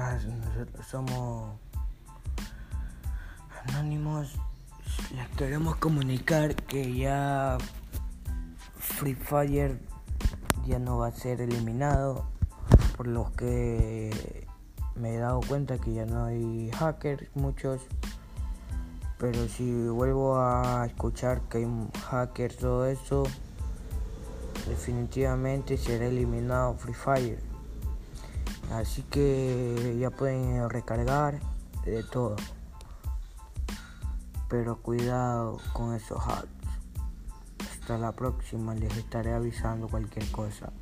nosotros somos anónimos. Les queremos comunicar que ya Free Fire ya no va a ser eliminado, por lo que me he dado cuenta que ya no hay hackers muchos. Pero si vuelvo a escuchar que hay hackers, todo eso, definitivamente será eliminado Free Fire. Así que ya pueden recargar de todo. Pero cuidado con esos hacks. Hasta la próxima, les estaré avisando cualquier cosa.